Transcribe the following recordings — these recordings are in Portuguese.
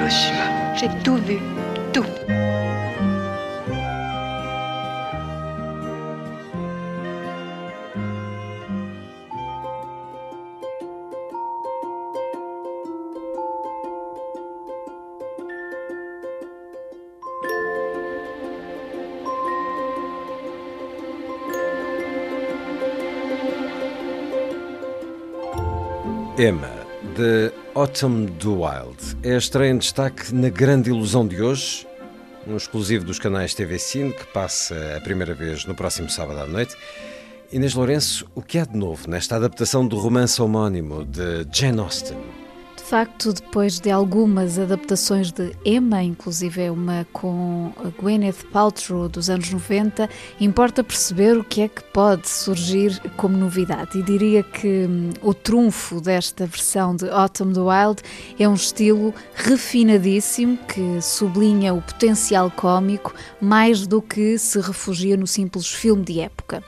Hiroshima. J'ai tout vu, tout. Emma, de Autumn do Wild, é a estreia em destaque na Grande Ilusão de hoje, um exclusivo dos canais TV Cine que passa a primeira vez no próximo sábado à noite. Inês Lourenço, o que há de novo nesta adaptação do romance homónimo de Jane Austen? Facto, depois de algumas adaptações de Emma, inclusive é uma com Gwyneth Paltrow dos anos 90, importa perceber o que é que pode surgir como novidade. E diria que hum, o trunfo desta versão de Autumn the Wild é um estilo refinadíssimo que sublinha o potencial cômico mais do que se refugia no simples filme de época.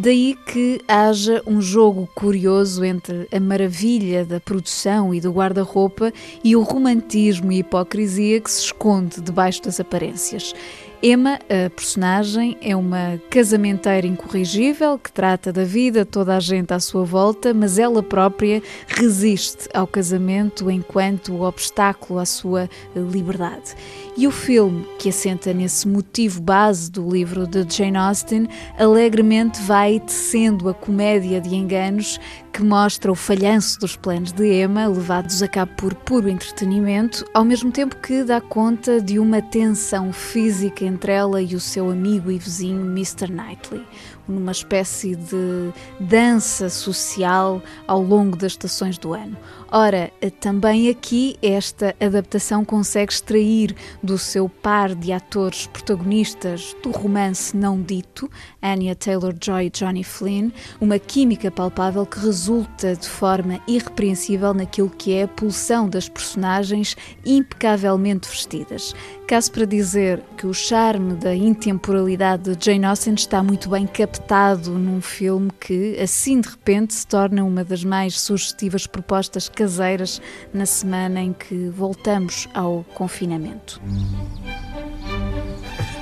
Daí que haja um jogo curioso entre a maravilha da produção e do guarda-roupa e o romantismo e hipocrisia que se esconde debaixo das aparências. Emma, a personagem, é uma casamenteira incorrigível que trata da vida toda a gente à sua volta, mas ela própria resiste ao casamento enquanto obstáculo à sua liberdade. E o filme, que assenta nesse motivo base do livro de Jane Austen, alegremente vai tecendo a comédia de enganos que mostra o falhanço dos planos de Emma, levados a cabo por puro entretenimento, ao mesmo tempo que dá conta de uma tensão física entre ela e o seu amigo e vizinho Mr. Knightley, numa espécie de dança social ao longo das estações do ano. Ora, também aqui esta adaptação consegue extrair do seu par de atores protagonistas do romance não dito, Anya Taylor-Joy e Johnny Flynn, uma química palpável que resulta de forma irrepreensível naquilo que é a pulsão das personagens impecavelmente vestidas. Caso para dizer que o charme da intemporalidade de Jane Austen está muito bem captado num filme que, assim de repente, se torna uma das mais sugestivas propostas caseiras na semana em que voltamos ao confinamento.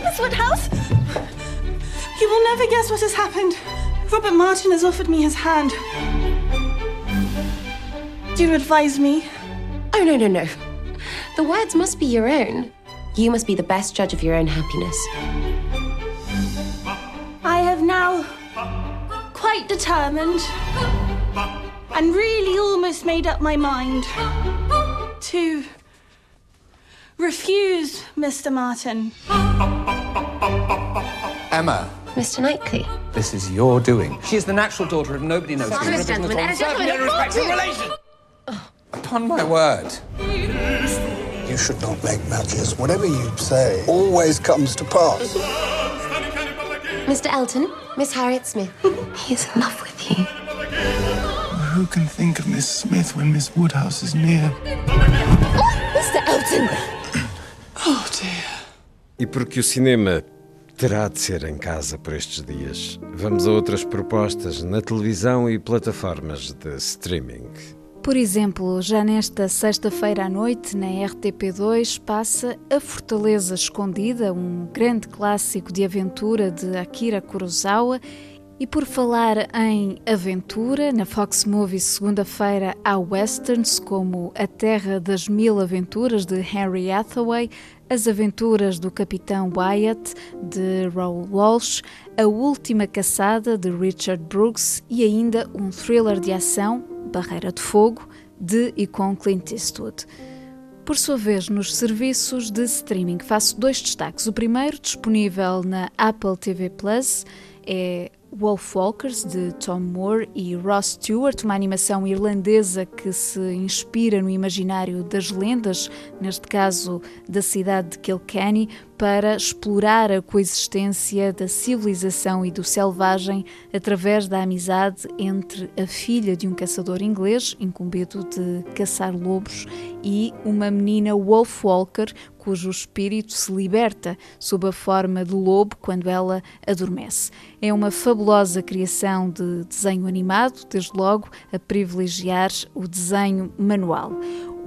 Miss Woodhouse? You will never guess what has happened. Robert Martin has offered me his hand. Do you advise me? Oh, no, no, no. The words must be your own. You must be the best judge of your own happiness. I have now quite determined and really almost made up my mind to refuse Mr. Martin. Emma, Mr. Knightley. this is your doing. She is the natural daughter of nobody knows Sorry, who. Miss Gentleman, and a gentleman Certainly of a respectful fortune. relation. Oh. Upon my word. You should not make matches. Whatever you say always comes to pass. Mr. Elton, Miss Harriet Smith. He is in love with you. Who can think of Miss Smith when Miss Woodhouse is near? Mr. Elton! Oh dear. E porque o cinema terá de ser em casa por estes dias, vamos a outras propostas na televisão e plataformas de streaming. Por exemplo, já nesta sexta-feira à noite, na RTP2, passa A Fortaleza Escondida, um grande clássico de aventura de Akira Kurosawa. E por falar em aventura, na Fox Movies, segunda-feira, há westerns como A Terra das Mil Aventuras de Henry Hathaway, As Aventuras do Capitão Wyatt de Raoul Walsh, A Última Caçada de Richard Brooks e ainda um thriller de ação, Barreira de Fogo, de e com Clint Eastwood. Por sua vez, nos serviços de streaming, faço dois destaques. O primeiro, disponível na Apple TV Plus, é Wolfwalkers, de Tom Moore e Ross Stewart, uma animação irlandesa que se inspira no imaginário das lendas, neste caso da cidade de Kilkenny, para explorar a coexistência da civilização e do selvagem através da amizade entre a filha de um caçador inglês, incumbido de caçar lobos, e uma menina Wolfwalker, cujo espírito se liberta sob a forma de lobo quando ela adormece. É uma fabulosa criação de desenho animado, desde logo a privilegiar o desenho manual.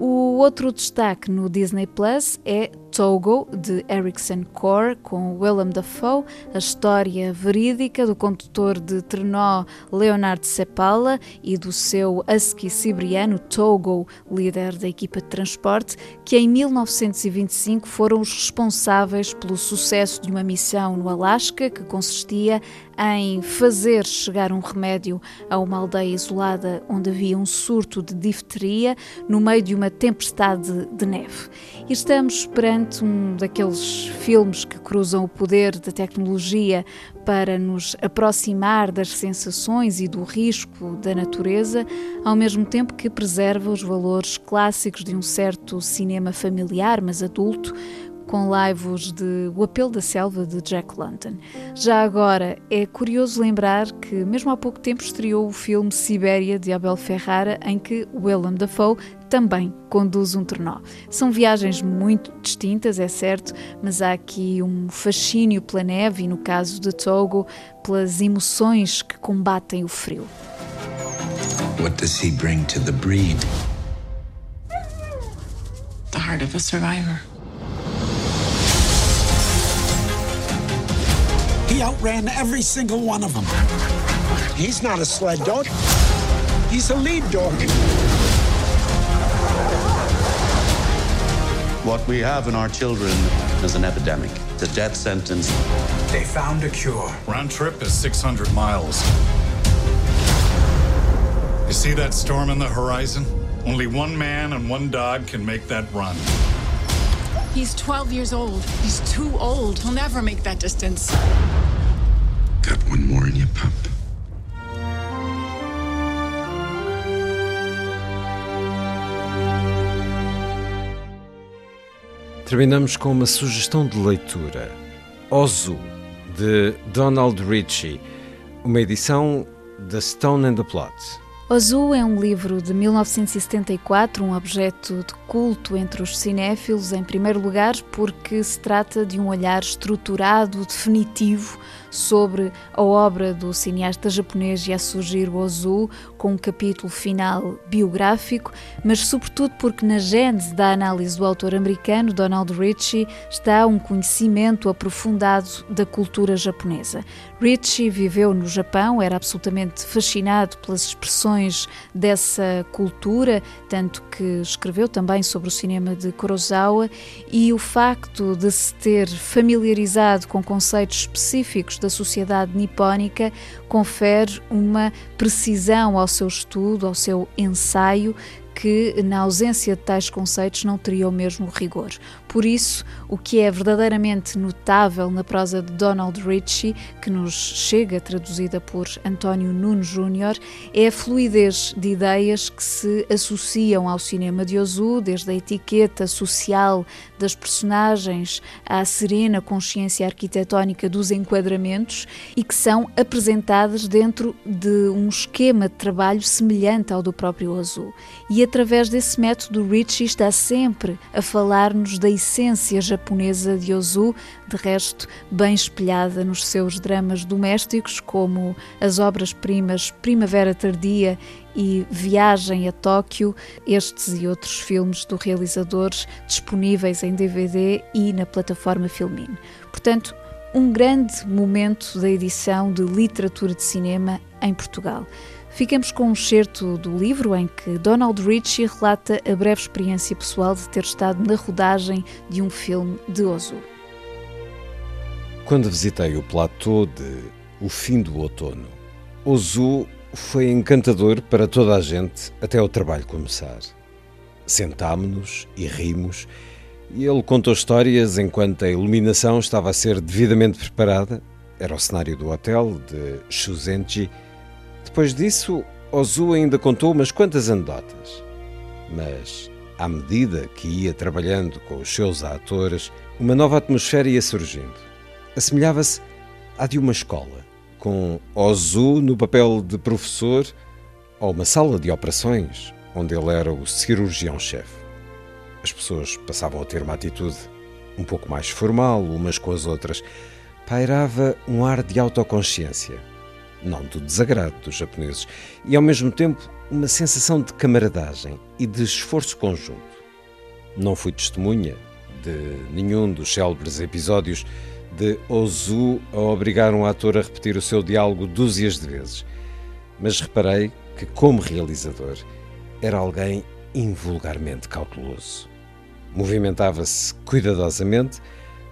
O outro destaque no Disney Plus é Togo, de Erickson Core, com Willem Dafoe, a história verídica do condutor de trenó Leonard Sepala e do seu husky siberiano Togo, líder da equipa de transporte, que em 1925 foram os responsáveis pelo sucesso de uma missão no Alasca que consistia em fazer chegar um remédio a uma aldeia isolada onde havia um surto de difteria no meio de uma tempestade de neve. E estamos perante um daqueles filmes que cruzam o poder da tecnologia para nos aproximar das sensações e do risco da natureza, ao mesmo tempo que preserva os valores clássicos de um certo cinema familiar, mas adulto, com laivos de O Apelo da Selva de Jack London. Já agora, é curioso lembrar que, mesmo há pouco tempo, estreou o filme Sibéria de Abel Ferrara, em que Willem Dafoe também conduz um trenó. São viagens muito distintas, é certo, mas há aqui um fascínio pela neve e, no caso de Togo, pelas emoções que combatem o frio. What does he bring to the breed? The heart of a survivor. He outran every single one of them. He's not a sled dog. He's a lead dog. What we have in our children is an epidemic. It's a death sentence. They found a cure. Round trip is 600 miles. You see that storm on the horizon? Only one man and one dog can make that run. He's 12 years old. He's too old. He'll never make that distance. Got one more in you, pup. Terminamos com uma sugestão de leitura. Ozu, de Donald Ritchie, uma edição da Stone and the Plot. Ozu é um livro de 1974, um objeto de culto entre os cinéfilos, em primeiro lugar porque se trata de um olhar estruturado, definitivo sobre a obra do cineasta japonês Yasujiro Ozu, com um capítulo final biográfico, mas sobretudo porque na gênese da análise do autor americano Donald Ritchie está um conhecimento aprofundado da cultura japonesa. Ritchie viveu no Japão, era absolutamente fascinado pelas expressões dessa cultura, tanto que escreveu também sobre o cinema de Kurosawa e o facto de se ter familiarizado com conceitos específicos da sociedade nipónica confere uma precisão ao seu estudo, ao seu ensaio, que, na ausência de tais conceitos, não teria o mesmo rigor. Por isso, o que é verdadeiramente notável na prosa de Donald Ritchie, que nos chega traduzida por António Nuno Júnior, é a fluidez de ideias que se associam ao cinema de Ozu, desde a etiqueta social das personagens à serena consciência arquitetónica dos enquadramentos e que são apresentadas dentro de um esquema de trabalho semelhante ao do próprio Ozu. E através desse método, Ritchie está sempre a falar-nos da essência japonesa de Ozu, de resto bem espelhada nos seus dramas domésticos, como as obras-primas Primavera Tardia e Viagem a Tóquio, estes e outros filmes do realizador disponíveis em DVD e na plataforma Filmin. Portanto, um grande momento da edição de literatura de cinema em Portugal. Ficamos com um excerto do livro em que Donald Ritchie relata a breve experiência pessoal de ter estado na rodagem de um filme de Ozu. Quando visitei o platô de O Fim do Outono, Ozu foi encantador para toda a gente até o trabalho começar. Sentámo-nos e rimos, e ele contou histórias enquanto a iluminação estava a ser devidamente preparada era o cenário do hotel de Shuzenji. Depois disso, Ozu ainda contou umas quantas anedotas. Mas, à medida que ia trabalhando com os seus atores, uma nova atmosfera ia surgindo. Assemelhava-se à de uma escola, com Ozu no papel de professor ou uma sala de operações, onde ele era o cirurgião-chefe. As pessoas passavam a ter uma atitude um pouco mais formal umas com as outras. Pairava um ar de autoconsciência, não do desagrado dos japoneses, e ao mesmo tempo uma sensação de camaradagem e de esforço conjunto. Não fui testemunha de nenhum dos célebres episódios de Ozu a obrigar um ator a repetir o seu diálogo dúzias de vezes, mas reparei que, como realizador, era alguém invulgarmente cauteloso. Movimentava-se cuidadosamente,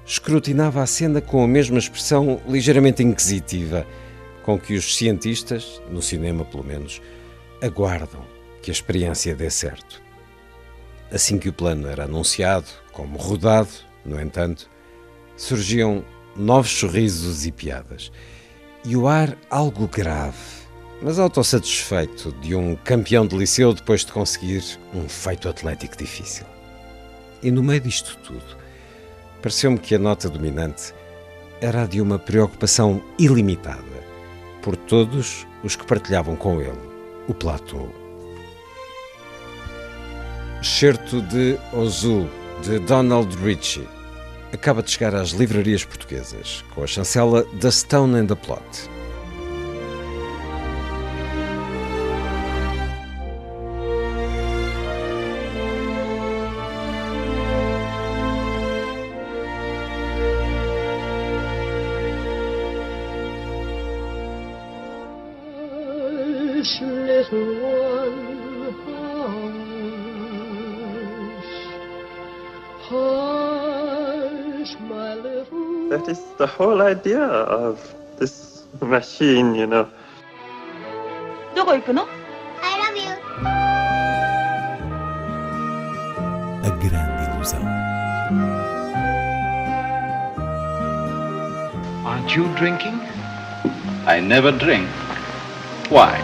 escrutinava a cena com a mesma expressão ligeiramente inquisitiva com que os cientistas, no cinema pelo menos, aguardam que a experiência dê certo. Assim que o plano era anunciado, como rodado, no entanto, surgiam novos sorrisos e piadas, e o ar algo grave, mas autossatisfeito de um campeão de liceu depois de conseguir um feito atlético difícil. E no meio disto tudo, pareceu-me que a nota dominante era a de uma preocupação ilimitada por todos os que partilhavam com ele o platô. Certo de Ozu, de Donald Ritchie, acaba de chegar às livrarias portuguesas, com a chancela The Stone and the Plot. Hush, That is the whole idea of this machine, you know. どこ行くの I love you. A grande ilusão. Aren't you drinking? I never drink. Why?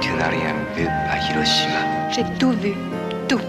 Tu n'as rien vu à Hiroshima. J'ai tout vu. Tout.